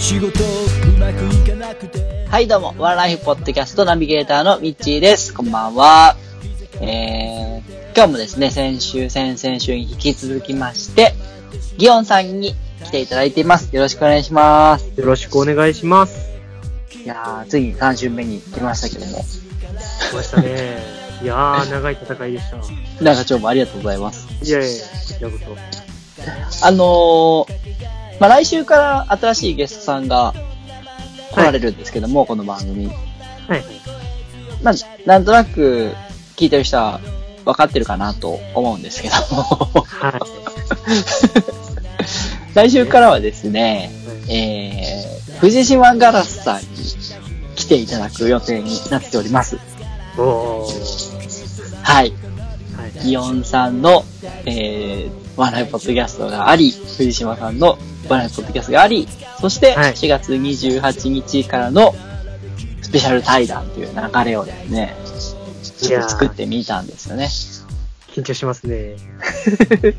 仕事うまくいかなくてはい、どうも、ワンライフポッドキャストナビゲーターのミッチーです。こんばんは。えー、今日もですね、先週、先々週に引き続きまして、ギオンさんに来ていただいています。よろしくお願いします。よろしくお願いします。いやー、ついに3週目に来ましたけども、来ましたね。いやー、長い戦いでした。なんか今日もありがとうございます。いやいや、こちらこそ。あのー、まあ、来週から新しいゲストさんが来られるんですけども、この番組。はい。まあ、なんとなく聞いてる人は分かってるかなと思うんですけども、はい。来週からはですね、えー、藤島ガラスさんに来ていただく予定になっております。おー。はい。はい。ギオンさんの、えー、ワンライフポッドキャストがあり、藤島さんのワンライフポッドキャストがあり、そしてはい4月28日からのスペシャル対談という流れをですね、ちょっと作ってみたんですよね。緊張しますね。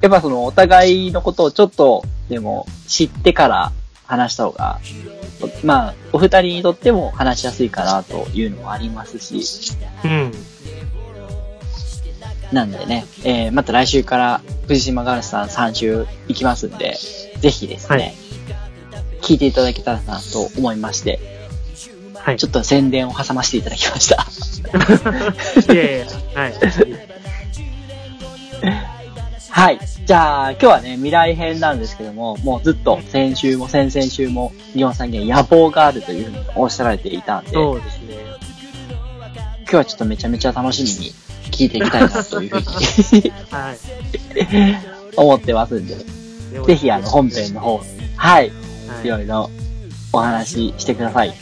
やっぱそのお互いのことをちょっとでも知ってから話した方が、まあ、お二人にとっても話しやすいかなというのもありますし、うん。なんでね、えー、また来週から藤島ガラスさん3週行きますんで、ぜひですね、はい聞いていただけたらなと思いまして、はい。ちょっと宣伝を挟ませていただきました。いやいや、はい。はい。じゃあ、今日はね、未来編なんですけども、もうずっと先週も先々週も、リオンさんには野望があるというふうにおっしゃられていたんで、今そうですね。日はちょっとめちゃめちゃ楽しみに聞いていきたいなというふうにはい。思ってますんで、ぜひあの本編の方、はい、はいいろいろお話ししてください。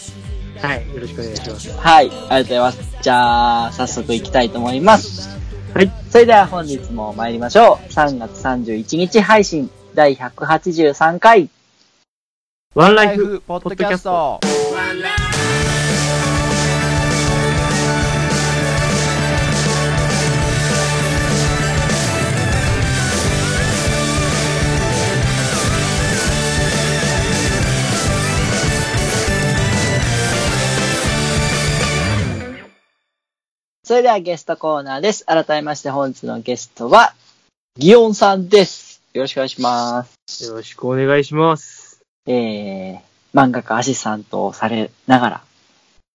はい。よろしくお願いします。はい、ありがとうございます。じゃあ、早速行きたいと思います。はい。それでは本日も参りましょう。3月31日配信第183回。ワンラライフポッドキャスト。それではゲストコーナーです。改めまして本日のゲストは、ギオンさんです。よろしくお願いします。よろしくお願いします。えー、漫画家アシスタントをされながら、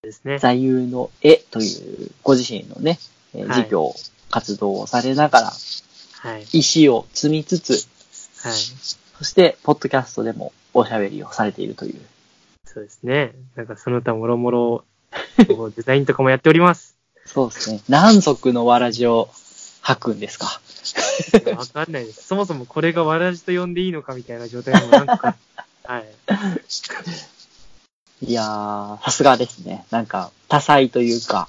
ですね。座右の絵というご自身のね、えーはい事業、活動をされながら、はい。石を積みつつ、はい。そして、ポッドキャストでもおしゃべりをされているという。そうですね。なんかその他もろもろ、デザインとかもやっております。そうですね。何足のわらじを履くんですか？わかんないです。そもそもこれがわらじと呼んでいいのかみたいな状態もなんか、はい。いやー、さすがですね。なんか、多彩というか、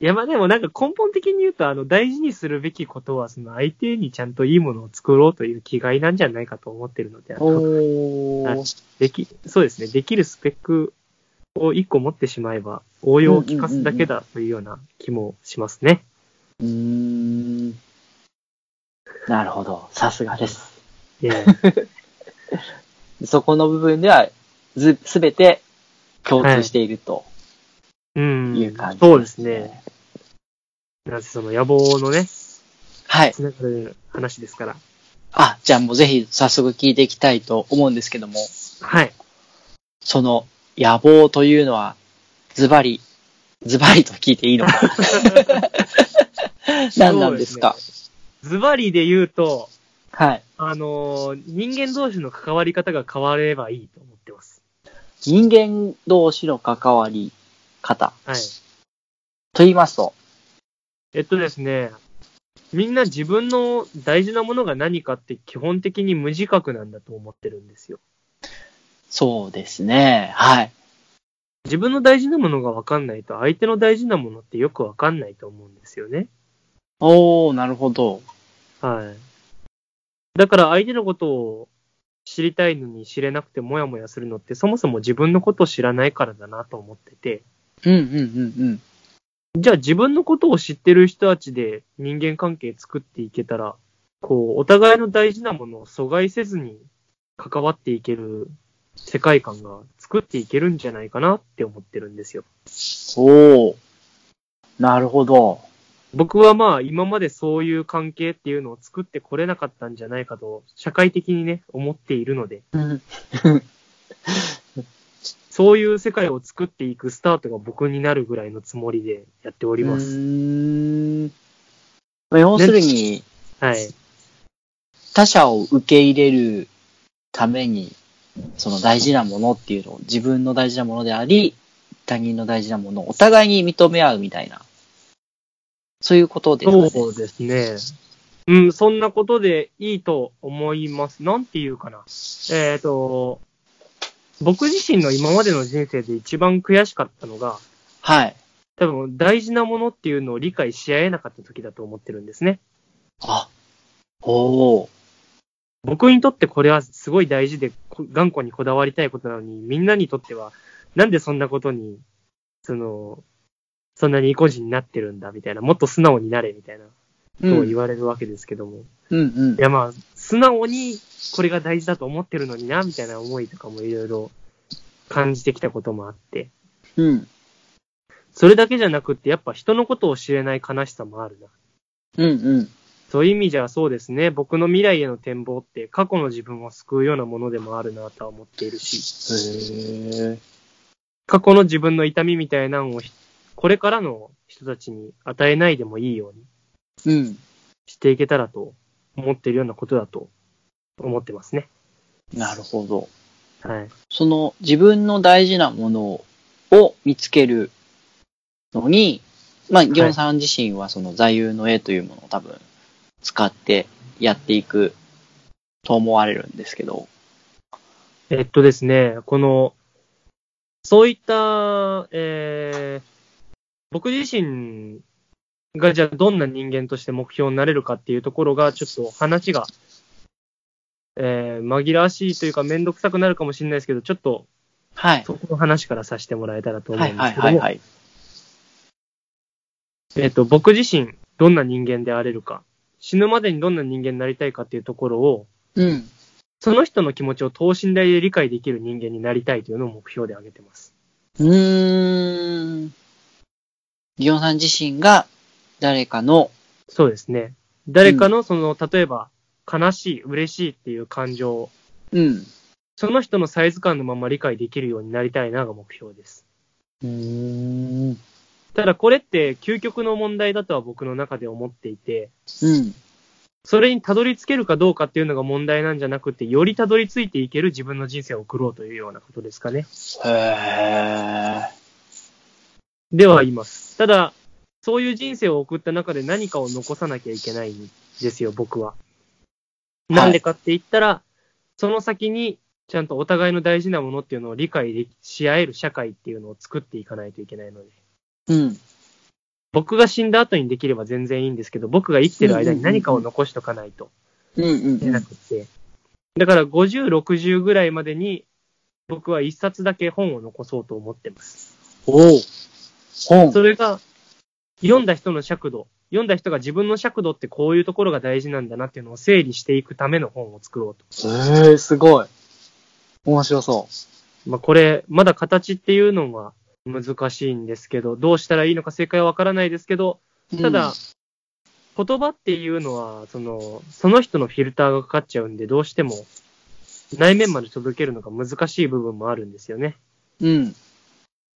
いや、まあでもなんか根本的に言うと、あの、大事にするべきことは、その相手にちゃんといいものを作ろうという気概なんじゃないかと思ってるので、あのおはいでき、そうですね、できるスペックを一個持ってしまえば、応用を聞かすだけだというような気もしますね。うーん。なるほど。さすがです。ええ そこの部分では、ず、すべて共通しているとうん。いう感じ、そうですね。。なぜその野望のね、はい。つながる話ですから。あ、じゃあもうぜひ早速聞いていきたいと思うんですけども、はい。その野望というのは、ズバリ、ズバリと聞いていいのか 何なんですか？ズバリで言うと、はい。あのー人間同士の関わり方が変わればいいと思ってます。人間同士の関わり方はい。と言いますと、えっとですね、みんな自分の大事なものが何かって基本的に無自覚なんだと思ってるんですよ。そうですね。はい。自分の大事なものが分かんないと相手の大事なものってよく分かんないと思うんですよね。おー、なるほど。はい。だから相手のことを知りたいのに知れなくてもやもやするのってそもそも自分のことを知らないからだなと思ってて、うんうんうんじゃあ自分のことを知ってる人たちで人間関係作っていけたら、こう、お互いの大事なものを阻害せずに関わっていける世界観が作っていけるんじゃないかなって思ってるんですよ。おー。なるほど。僕はまあ今までそういう関係っていうのを作ってこれなかったんじゃないかと社会的にね、思っているので、うん。そういう世界を作っていくスタートが僕になるぐらいのつもりでやっておりまうす。ーん。まあ要するに、はい。他者を受け入れるために、その大事なものっていうのを自分の大事なものであり、他人の大事なものをお互いに認め合うみたいな。そういうことですかね。そうですね。うん、そんなことでいいと思います。なんていうかな。えっ、と、僕自身の今までの人生で一番悔しかったのが、はい。多分大事なものっていうのを理解し合えなかった時だと思ってるんですね。あ、おー。僕にとってこれはすごい大事でこ頑固にこだわりたいことなのに、みんなにとっては、なんでそんなことに、その、そんなに意固地になってるんだみたいな、もっと素直になれみたいなことを言われるわけですけども。うんうんい。やまあ、素直にこれが大事だと思ってるのにな、みたいな思いとかもいろいろ感じてきたこともあって。うん。それだけじゃなくって、やっぱ人のことを知れない悲しさもあるな。うんうん。そういう意味じゃそうですね、僕の未来への展望って過去の自分を救うようなものでもあるなとは思っているし、へー。過去の自分の痛みみたいなのをひこれからの人たちに与えないでもいいようにうん。していけたらと思っているようなことだと思ってますね。なるほど。はい。その自分の大事なものを見つけるのに、まあ、ギョンさん自身はその座右の絵というものを多分使ってやっていくと思われるんですけど。えっとですね、この、そういった、えー、僕自身がじゃあどんな人間として目標になれるかっていうところが、ちょっと話が、えー、紛らわしいというかめんどくさくなるかもしれないですけど、ちょっとはい。そこの話からさせてもらえたらと思はいうんですけども、はいはいはい。えっと、僕自身どんな人間であれるか、死ぬまでにどんな人間になりたいかっていうところを、うん。その人の気持ちを等身大で理解できる人間になりたいというのを目標で挙げてます。うーん。ギョンさん自身が誰かの、そうですね。誰かのその、例えば、悲しい、嬉しいっていう感情を、うん。その人のサイズ感のまま理解できるようになりたいなが目標です。うーん。ただこれって究極の問題だとは僕の中で思っていて、うん。それにたどり着けるかどうかっていうのが問題なんじゃなくて、よりたどり着いていける自分の人生を送ろうというようなことですかね。へー。ではいます。ただ、そういう人生を送った中で何かを残さなきゃいけないんですよ、僕は。いなんでかって言ったら、その先にちゃんとお互いの大事なものっていうのを理解できし合える社会っていうのを作っていかないといけないので。うん。僕が死んだ後にできれば全然いいんですけど、僕が生きてる間に何かを残しとかないとうんうんなくって。だから50、60ぐらいまでに僕は一冊だけ本を残そうと思ってます。おお。本。それが、読んだ人の尺度、読んだ人が自分の尺度ってこういうところが大事なんだなっていうのを整理していくための本を作ろうと。ええすごい。面白そまあこれ、まだ形っていうのは難しいんですけど、どうしたらいいのか正解はわからないですけど、う。ただ、言葉っていうのは、その、その人のフィルターがかかっちゃうんで、どうしても内面まで届けるのが難しい部分もあるんですよね。うん。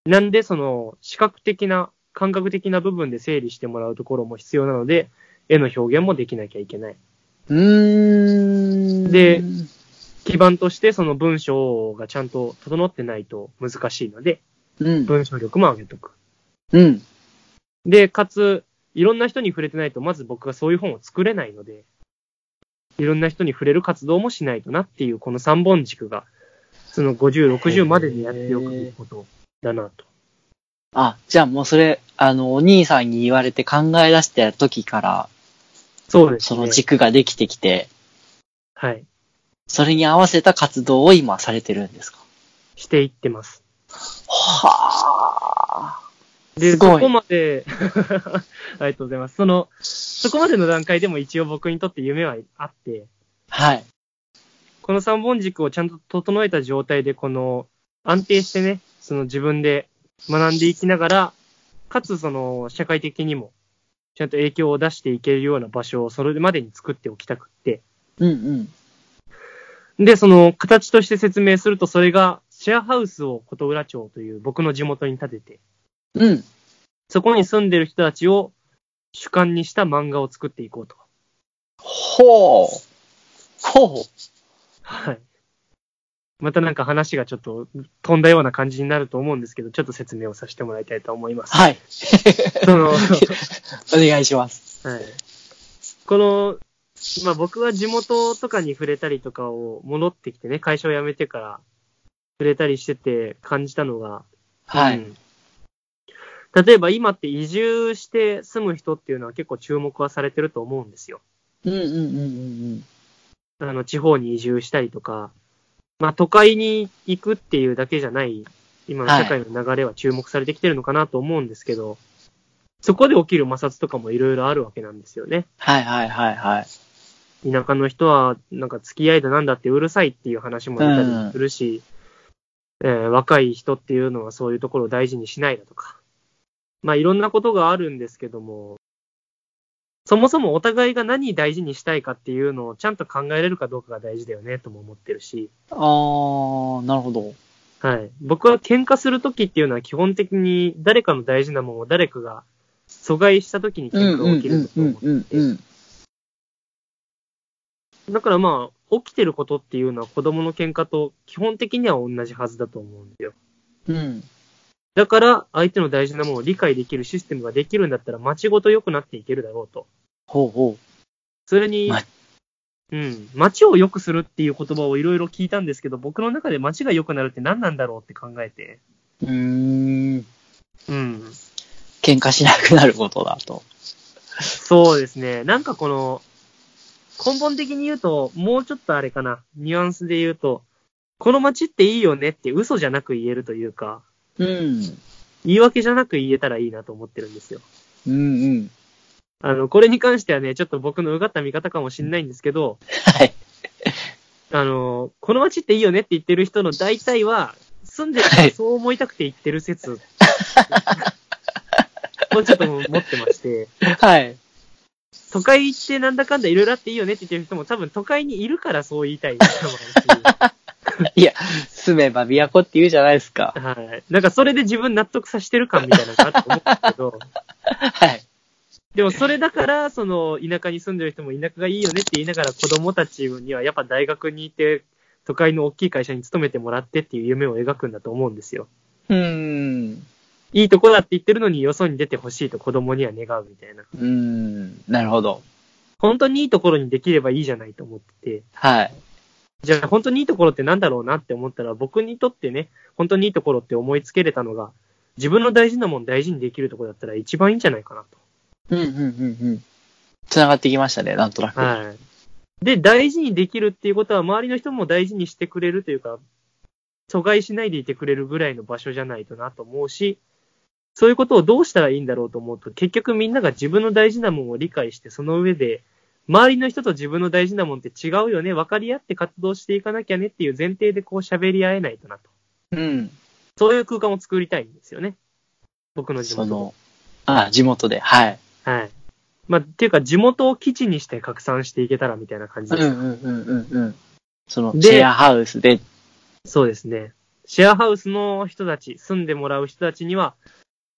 なんで、その、視覚的な、感覚的な部分で整理してもらうところも必要なので、絵の表現もできなきゃいけない。うーん。で基盤としてその文章がちゃんと整ってないと難しいので、うん。文章力も上げとく。うん。で、かつ、いろんな人に触れてないと、まず僕がそういう本を作れないので、いろんな人に触れる活動もしないとなっていう、この3本軸が、その50、60までにやっておくことだなと。あ、じゃあもうそれ、あの、お兄さんに言われて考え出した時から、そうですね。その軸ができてきて、はい。それに合わせた活動を今されてるんですか？していってます。はあ。で、そこまで、ありがとうございます。その、そこまでの段階でも一応僕にとって夢はあって、はい。この3本軸をちゃんと整えた状態で、この、安定してね、その自分で学んでいきながら、かつその、社会的にも、ちゃんと影響を出していけるような場所をそれまでに作っておきたくって、うんうん。で、その、形として説明すると、それが、シェアハウスを琴浦町という僕の地元に建てて、うん。そこに住んでる人たちを主観にした漫画を作っていこうと。ほう。ほう。はい。またなんか話がちょっと飛んだような感じになると思うんですけど、ちょっと説明をさせてもらいたいと思います。はい。その、は お願いします。い。この、まあ僕は地元とかに触れたりとかを戻ってきてね、会社を辞めてから触れたりしてて感じたのが、はい。うん例えば今って移住して住む人っていうのは結構注目はされてると思うんですよ。うんうんうんうんあの、地方に移住したりとか、まあ都会に行くっていうだけじゃない、今の社会の流れは注目されてきてるのかなと思うんですけど、そこで起きる摩擦とかもいろいろあるわけなんですよね。はいはいはいはい。田舎の人は、なんか付き合いだなんだってうるさいっていう話も出たりするし、えー若い人っていうのはそういうところを大事にしないだとか。まあいろんなことがあるんですけども、そもそもお互いが何大事にしたいかっていうのをちゃんと考えれるかどうかが大事だよねとも思ってるし、あー、なるほど。はい。僕は喧嘩するときっていうのは基本的に誰かの大事なものを誰かが阻害したときに喧嘩が起きると思う。ん。だからまあ、起きてることっていうのは子供の喧嘩と基本的には同じはずだと思うんですよ。うん。だから、相手の大事なものを理解できるシステムができるんだったら、街ごと良くなっていけるだろうと。ほうほそれにま、うん、街を良くするっていう言葉をいろいろ聞いたんですけど、僕の中で街が良くなるって何なんだろうって考えて、う。うーん。うん。喧嘩しなくなることだと。そうですね。なんかこの、根本的に言うと、もうちょっとあれかな、ニュアンスで言うと、この街っていいよねって嘘じゃなく言えるというか、うん。言い訳じゃなく言えたらいいなと思ってるんですよ。うんうん。あの、これに関してはね、ちょっと僕のうがった見方かもしれないんですけど、はい。あの、この街っていいよねって言ってる人の大体は、住んでるからそう思いたくて言ってる説、もうちょっと持ってまして、はい。都会ってなんだかんだいろいろあっていいよねって言ってる人も多分都会にいるからそう言いたい いや、住めば都って言うじゃないですか。はい。なんかそれで自分納得させてる感みたいなのがあると思うんですけど、はい。でもそれだから、その田舎に住んでる人も田舎がいいよねって言いながら子供たちにはやっぱ大学にいて、都会の大きい会社に勤めてもらってっていう夢を描くんだと思うんですよ。うーん。いいとこだって言ってるのによそに出てほしいと子供には願うみたいな。うーん。なるほど。本当にいいところにできればいいじゃないと思ってて、はい。じゃあ本当にいいところってなんだろうなって思ったら僕にとってね、本当にいいところって思いつけれたのが、自分の大事なもん大事にできるところだったら一番いいんじゃないかなうんうんうんうん。繋がってきましたね、なんとなく。と。はい。で、大事にできるっていうことは周りの人も大事にしてくれるというか、阻害しないでいてくれるぐらいの場所じゃないとなと思うし、そういうことをどうしたらいいんだろうと思うと、結局みんなが自分の大事なもんを理解して、その上で、周りの人と自分の大事なもんって違うよね、分かり合って活動していかなきゃねっていう前提でこう喋り合えないとなと。うん。そういう空間を作りたいんですよね。僕の地元。その、あ、地元で、はい。はい。まあ、っていうか地元を基地にして拡散していけたらみたいな感じです。うんうんうんうんうん。その、でシェアハウスで、そうですね。シェアハウスの人たち、住んでもらう人たちには、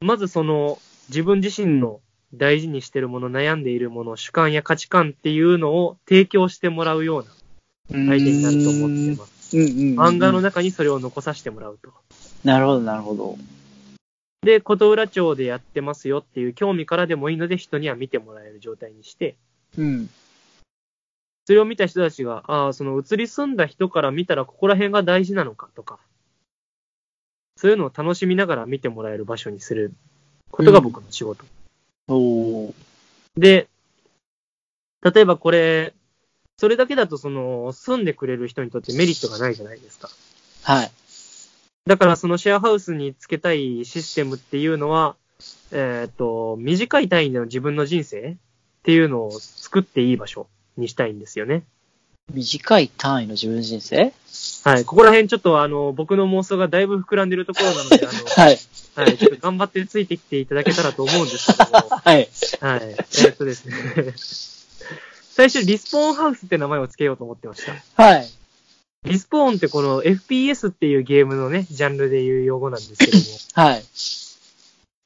まずその自分自身の大事にしてるもの、悩んでいるもの、主観や価値観っていうのを提供してもらうような相手になると思ってます。うんうんうんうん。漫画の中にそれを残させてもらうと。なるほど、なるほど。で、琴浦町でやってますよっていう興味からでもいいので人には見てもらえる状態にして、うん。それを見た人たちが、ああ、その移り住んだ人から見たらここら辺が大事なのかとか、そういうのを楽しみながら見てもらえる場所にすることが僕の仕事。おー。で、例えばこれ、それだけだとその、住んでくれる人にとってメリットがないじゃないですか。はい。だからそのシェアハウスにつけたいシステムっていうのは、えっ、と、短い単位での自分の人生っていうのを作っていい場所にしたいんですよね。短い単位の自分人生？はい。ここら辺ちょっとあの、僕の妄想がだいぶ膨らんでるところなので、あの、はい。はい。ちょっと頑張ってついてきていただけたらと思うんですけども、はい。はい。えーっとですね。最初、リスポーンハウスって名前を付けようと思ってました。はい。リスポーンってこの FPS っていうゲームのね、ジャンルでいう用語なんですけども、はい。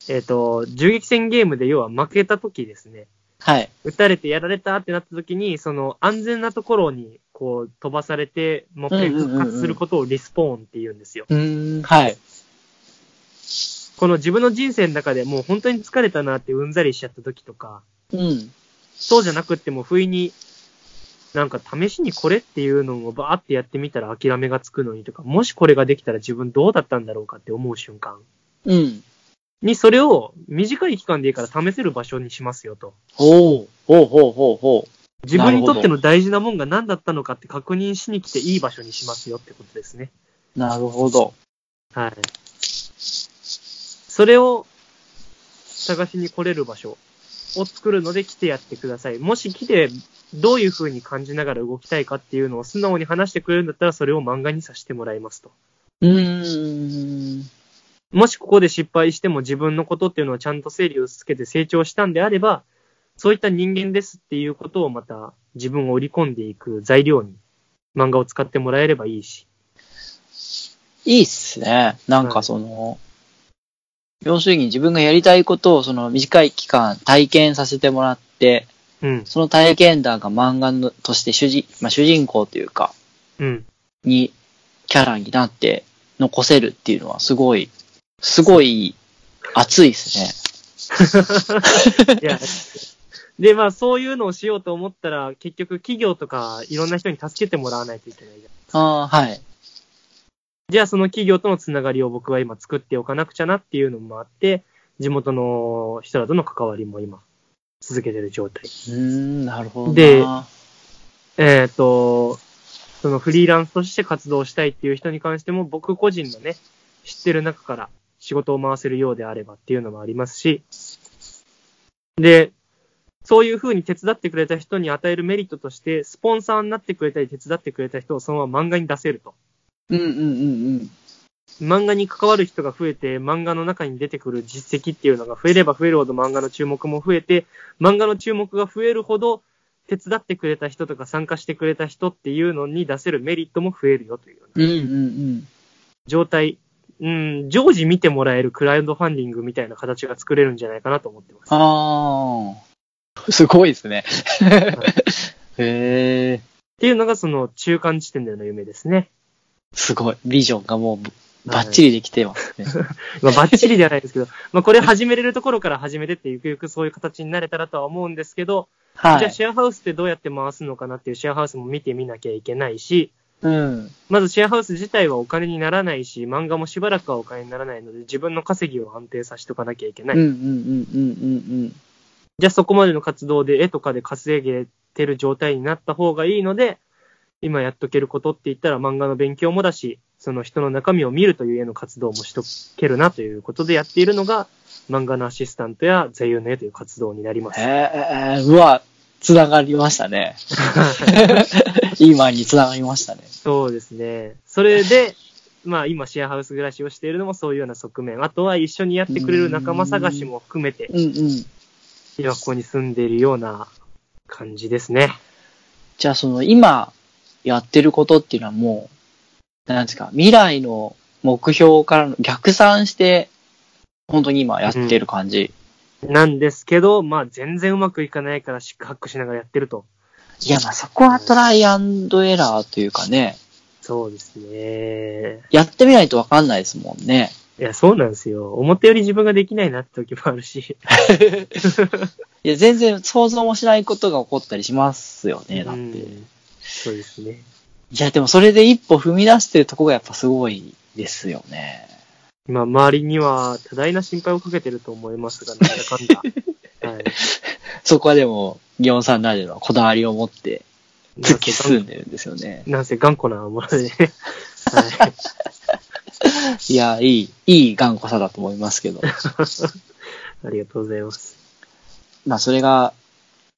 えーっと、銃撃戦ゲームで要は負けた時ですね、はい。撃たれてやられたってなった時に、その安全なところにこう飛ばされて、もう一回復活することをリスポーンって言うんですよ。うーん。はい。この自分の人生の中でもう本当に疲れたなってうんざりしちゃった時とか、うん。そうじゃなくっても不意に、なんか試しにこれっていうのをバーってやってみたら諦めがつくのにとか、もしこれができたら自分どうだったんだろうかって思う瞬間うん。に、それを短い期間でいいから試せる場所にしますよと。おー。ほうほうほうほ自分にとっての大事なもんが何だったのかって確認しに来ていい場所にしますよってことですね。う。なるほど。はい。それを探しに来れる場所を作るので来てやってください。もし来てどういう風に感じながら動きたいかっていうのを素直に話してくれるんだったらそれを漫画にさせてもらいますと。うーん。もしここで失敗しても自分のことっていうのをちゃんと整理をつけて成長したんであれば、そういった人間ですっていうことをまた自分を織り込んでいく材料に漫画を使ってもらえればいいし。いいっすね。なんかその、要するに自分がやりたいことをその短い期間体験させてもらって、うん。その体験談が漫画のとして主人、まあ、主人公というか、うん。に、キャラになって残せるっていうのはすごい、すごい熱いですね。いや、で、まあそういうのをしようと思ったら、結局企業とかいろんな人に助けてもらわないといけないじゃん。ああ、はい。じゃあその企業とのつながりを僕は今作っておかなくちゃなっていうのもあって、地元の人らとの関わりも今続けてる状態。うーん、なるほどな。でえっ、と、そのフリーランスとして活動したいっていう人に関しても僕個人のね、知ってる中から仕事を回せるようであればっていうのもありますし、で、そういう風に手伝ってくれた人に与えるメリットとして、スポンサーになってくれたり手伝ってくれた人をそのまま漫画に出せると。うんうんうんうん。漫画に関わる人が増えて、漫画の中に出てくる実績っていうのが増えれば増えるほど漫画の注目も増えて、漫画の注目が増えるほど、手伝ってくれた人とか参加してくれた人っていうのに出せるメリットも増えるよというようなうんうんうん。状態。うん、常時見てもらえるクラウドファンディングみたいな形が作れるんじゃないかなと思ってます。ああ。すごいですね。へえ。っていうのがその中間地点での夢ですね。すごい。ビジョンがもう、バッチリできてますね。まあ、バッチリではないですけど、まあ、これ始めれるところから始めてって、ゆくゆくそういう形になれたらとは思うんですけど、じゃあはい。シェアハウスってどうやって回すのかなっていうシェアハウスも見てみなきゃいけないし、うん。まずシェアハウス自体はお金にならないし、漫画もしばらくはお金にならないので、自分の稼ぎを安定させておかなきゃいけない。うんうんうんうんうんじゃあそこまでの活動で絵とかで稼げてる状態になった方がいいので、今やっとけることって言ったら漫画の勉強もだし、その人の中身を見るという絵の活動もしとけるなということでやっているのが、漫画のアシスタントや座右の絵という活動になります。へえ、うわ、つながりましたね。今につながりましたね。そうですね。それで、まあ今シェアハウス暮らしをしているのもそういうような側面。あとは一緒にやってくれる仲間探しも含めて、うんうん。今ここに住んでいるような感じですね。じゃあその今やってることっていうのはもう、なんですか、未来の目標からの逆算して、本当に今やってる感じ。なんですけど、まあ全然うまくいかないからシックハックしながらやってると。いや、まあそこはトライアンドエラーというかね、そうですね。やってみないとわかんないですもんね。いや、そうなんですよ。思ったより自分ができないなって時もあるし。いや、全然想像もしないことが起こったりしますよね、だって。うんそうですね。いや、でもそれで一歩踏み出してるとこがやっぱすごいですよね。まあ、周りには多大な心配をかけてると思いますが、なんだかんだ。はい。そこはでも、ギオンさんなりのこだわりを持って突き進んでるんですよね。なんせ頑固なものでね。はい。いや、いい、いい頑固さだと思いますけど。ありがとうございます。まあ、それが、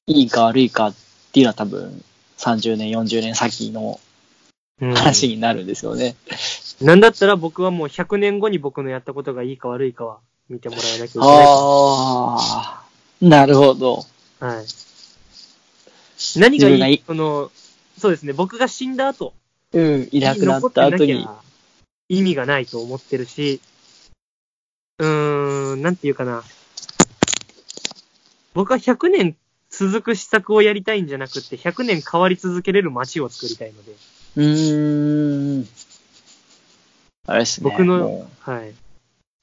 いいか悪いかっていうのは多分、30年、40年先のうん話になるんですよね。なんだったら僕はもう100年後に僕のやったことがいいか悪いかは見てもらえなきゃいけない。ああ、なるほど。はい。何がいい？いその、そうですね、僕が死んだ後、うん、いなくなった後に意味がないと思ってるし、うーん、なんていうかな。僕は100年続く施策をやりたいんじゃなくて、100年変わり続けれる街を作りたいので、うーん。あれですね。僕のはい。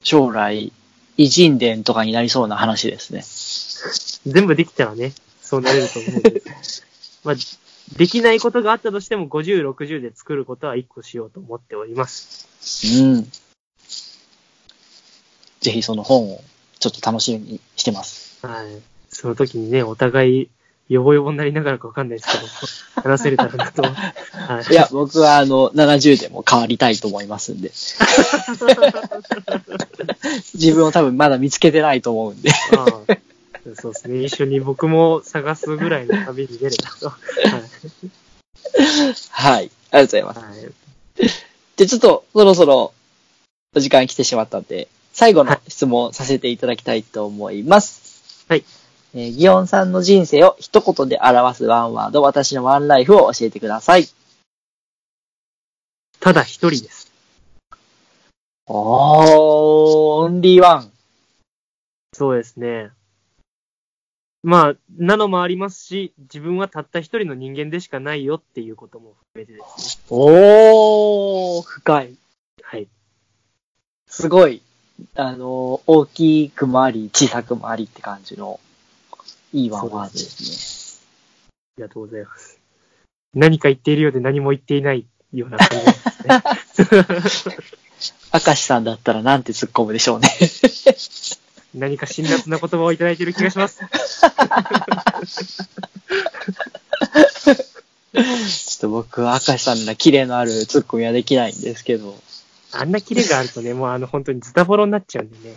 将来、偉人伝とかになりそうな話ですね。全部できたらね、そうなれると思うんで。まあ、できないことがあったとしても、50、60で作ることは1個しようと思っております。うん。ぜひその本をちょっと楽しみにしてます。はい。その時にね、お互い、ヨボヨボになりながらかわかんないですけど、話せれたらなと。はい。いや、僕はあの、70でも変わりたいと思いますんで。自分を多分まだ見つけてないと思うんで。ああそうですね。一緒に僕も探すぐらいの旅に出れたと。は はい。ありがとうございます。い。はい。で、ちょっと、そろそろ、お時間来てしまったんで、最後の質問させていただきたいと思います。はい。えーギオンさんの人生を一言で表すワンワード、私のワンライフを教えてください。ただ一人です。おー、オンリーワン。そうですね。まあ、なのもありますし、自分はたった一人の人間でしかないよっていうことも含めてですね。おー、深い。はい。すごい、あの、大きくもあり、小さくもありって感じの、いいワンワードですありがとうございます。何か言っているようで何も言っていないような感じですね。ね。明石さんだったらなんて突っ込むでしょうね。何か辛辣な言葉をいただいている気がします。ちょっと僕は明石さんならキレのある突っ込みはできないんですけど。あんなキレがあるとね、もうあの本当にズタボロになっちゃうんでね。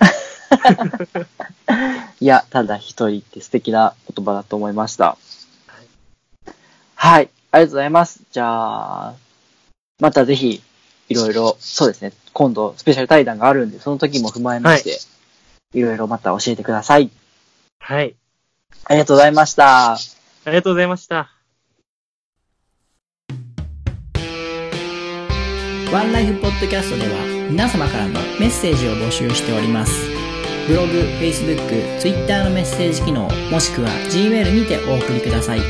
いや、ただ一人って素敵な言葉だと思いました。はい。ありがとうございます。じゃあ、またぜひ、いろいろ、そうですね。今度、スペシャル対談があるんで、その時も踏まえまして、いろいろまた教えてください。はい。ありがとうございました。ありがとうございました。ワンライフポッドキャストでは皆様からのメッセージを募集しております。ブログ、Facebook、Twitter のメッセージ機能、もしくは Gmail にてお送りください。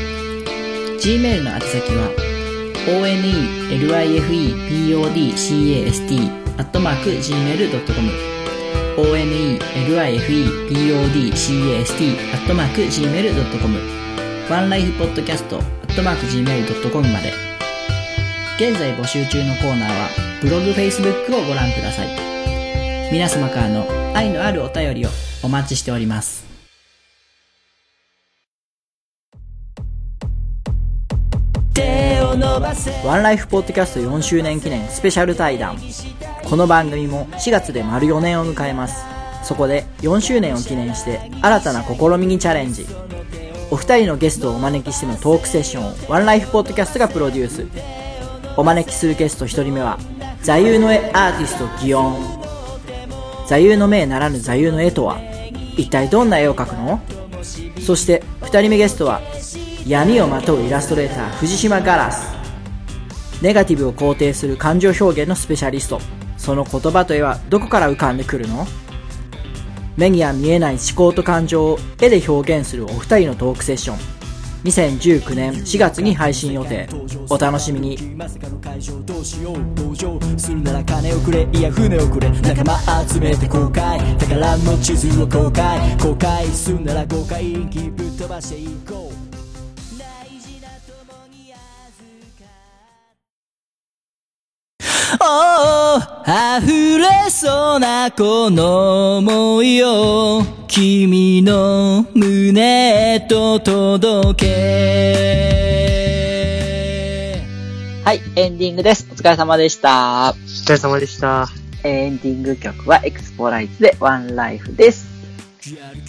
Gmail の宛先は onelifepodcast.gmail.com onelifepodcast.gmail.com ワンライフポッドキャスト .gmail.com まで現在募集中のコーナーはブログ、フェイスブックをご覧ください。皆様からの愛のあるお便りをお待ちしております。ワンライフポッドキャスト4周年記念スペシャル対談。この番組も4月で丸4年を迎えます。そこで4周年を記念して新たな試みにチャレンジ。お二人のゲストをお招きしてのトークセッションをワンライフポッドキャストがプロデュース。お招きするゲスト一人目は座右の絵アーティスト祇園座右の銘ならぬ座右の絵とは一体どんな絵を描くの？そして二人目ゲストは闇をまとうイラストレーター藤島ガラス。ネガティブを肯定する感情表現のスペシャリスト。その言葉と絵はどこから浮かんでくるの？目には見えない思考と感情を絵で表現するお二人のトークセッション。2019年4月に配信予定。お楽しみに。まさかの会場どうしよう同情するなら金をくれいや船をくれ仲間集めて公開。宝の地図を公開。公開するなら公開ぶっ飛ばしていこう。溢れそうなこの想いを君の胸へと届けはい、エンディングです。お疲れ様でした。お疲れ様でした。エンディング曲はエクスポライズでワンライフです。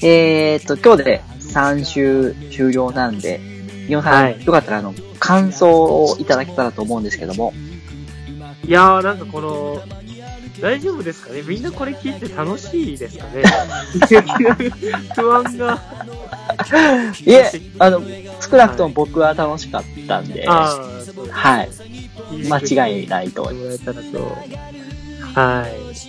えーっと、今日で3週終了なんで、日本さん、はいよかったらあの、感想をいただけたらと思うんですけども。いやー、なんかこの、大丈夫ですかね？みんなこれ聞いて楽しいですかね？不安が。いえ、あの、少なくとも僕は楽しかったんで、ああ、そうですはい。ね間違いないと思いまもらえたらと。はい。す。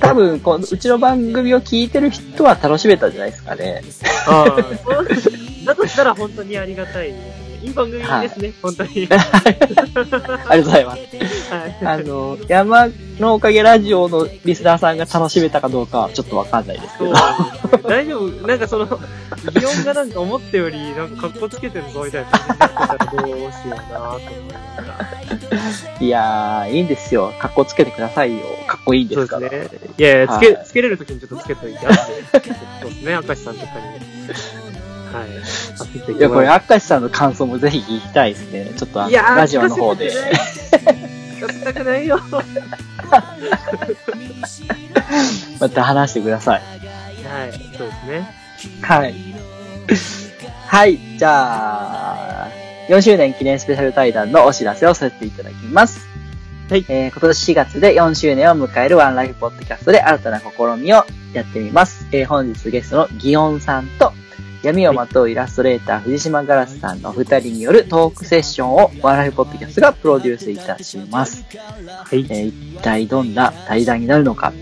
多分、このうちの番組を聞いてる人は楽しめたんじゃないですかね。ああ、だとしたら本当にありがたいですね。いい番組ですね、本当に。ありがとうございます。はい。あの、山のおかげラジオのリスナーさんが楽しめたかどうかはちょっとわかんないですけど。大丈夫なんかその、擬音がなんか思ったより、なんか格好つけてるぞみたいな感じになってたらどうしようなと思いながら。いやー、いいんですよ。格好つけてくださいよ。かっこいいんでそうすから。ですね。いやいや、つけ、はいつけれるときにちょっとつけといて、そうですね、明石さんとかに。はい。いや、これ、明石さんの感想もぜひ聞きたいですね。ちょっとラジオの方で。聞かせたくないよ。は また話してください。い、そうですね。はい。はい、じゃあ、4周年記念スペシャル対談のお知らせをさせていただきます。はいえー今年4月で4周年を迎えるワンライフポッドキャストで新たな試みをやってみます。えー本日ゲストのギオンさんと、闇をまとうイラストレーター藤島ガラスさんのお二人によるトークセッションをワンライフポッドキャストがプロデュースいたします。はい。えー一体どんな対談になるのか。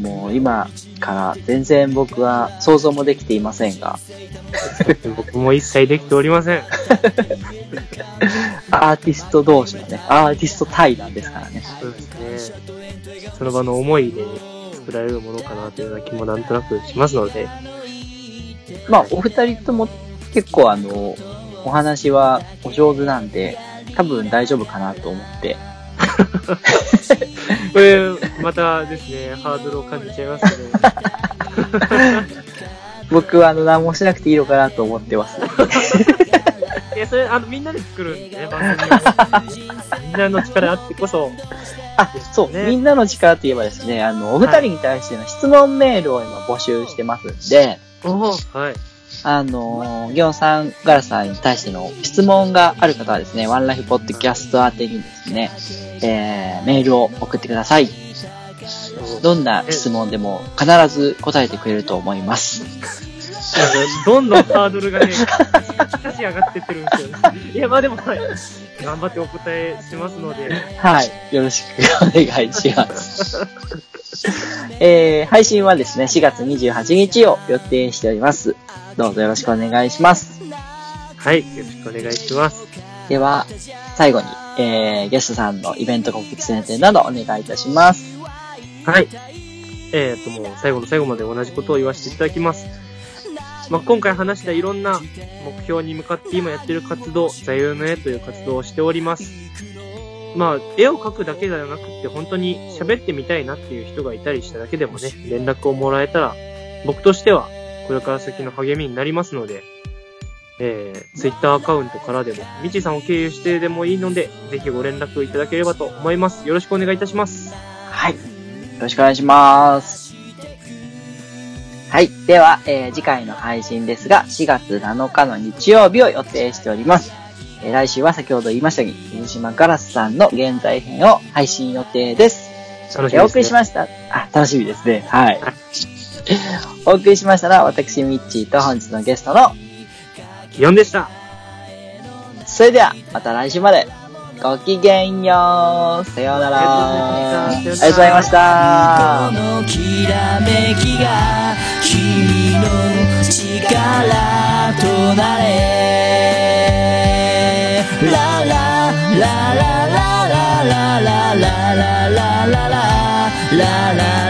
もう今から全然僕は想像もできていませんが、僕も一切できておりません。アーティスト同士のね、アーティスト対談ですからね。そうですね。その場の思いで作られるものかなというような気もなんとなくしますので、まあ、お二人とも結構あの、お話はお上手なんで、多分大丈夫かなと思って。これ、またですね、ハードルを感じちゃいますけど、僕はあの、何もしなくていいのかなと思ってます。いや、それ、あの、みんなで作るんでね、番組を。みんなの力あってこそ、あ、そう、ねみんなの力といえばですね、あの、お二人に対しての質問メールを今募集してますんで、おーはい。あの、ギオンさん、ガラさんに対しての質問がある方はですね、ワンライフポッドキャスト宛てにですね、えー、メールを送ってください。どんな質問でも必ず答えてくれると思います。どんどんハードルがね、カチカチ上がってってるんですよね。いや、まあでも、はい。頑張ってお答えしますので、はい。よろしくお願いします。えー、配信はですね、4月28日を予定しております。どうぞよろしくお願いします。はい。よろしくお願いします。では、最後に、えー、ゲストさんのイベント告知宣伝などお願いいたします。はい。えっ、と、もう最後の最後まで同じことを言わせていただきます。まあ、今回話したいろんな目標に向かって今やってる活動、座右の絵という活動をしております。まあ、絵を描くだけではなくって、本当に喋ってみたいなっていう人がいたりしただけでもね、連絡をもらえたら、僕としては、これから先の励みになりますので、えー、Twitter アカウントからでも、みちさんを経由してでもいいので、ぜひご連絡いただければと思います。よろしくお願いいたします。はい。よろしくお願いします。はい。では、えー次回の配信ですが、4月7日の日曜日を予定しております。えー来週は先ほど言いましたように、水島ガラスさんの現在編を配信予定です。楽しみです、ね。えーお送りしました。あ、楽しみですね。はいはい。お送りしましたのは、私、ミッチーと本日のゲストの、4でした。それでは、また来週まで。ごきげんよう。さようなら。ありがとうございました君の力となれ啦啦啦啦啦啦啦啦啦啦啦啦啦啦啦